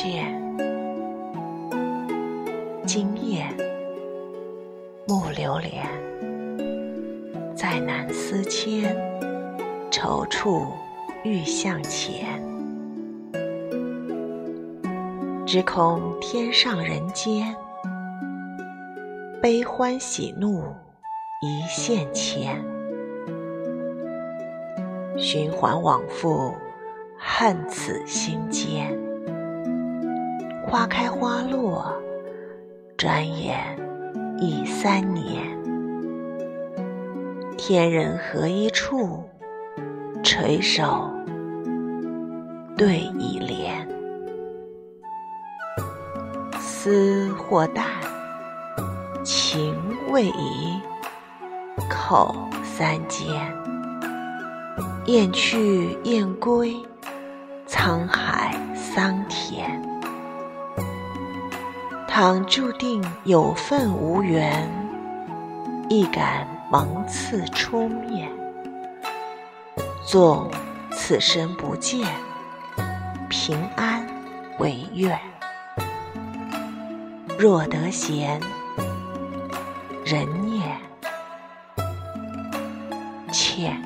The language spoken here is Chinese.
倦。今夜暮流连，再难思迁，踌躇欲向前。只恐天上人间，悲欢喜怒一线牵。循环往复，恨此心间。花开花落，转眼已三年。天人合一处，垂手对倚莲。思或淡，情未移，口三缄。雁去雁归，沧海桑田。倘注定有份无缘，亦敢蒙刺出面。纵此生不见，平安为愿。若得闲，人念欠。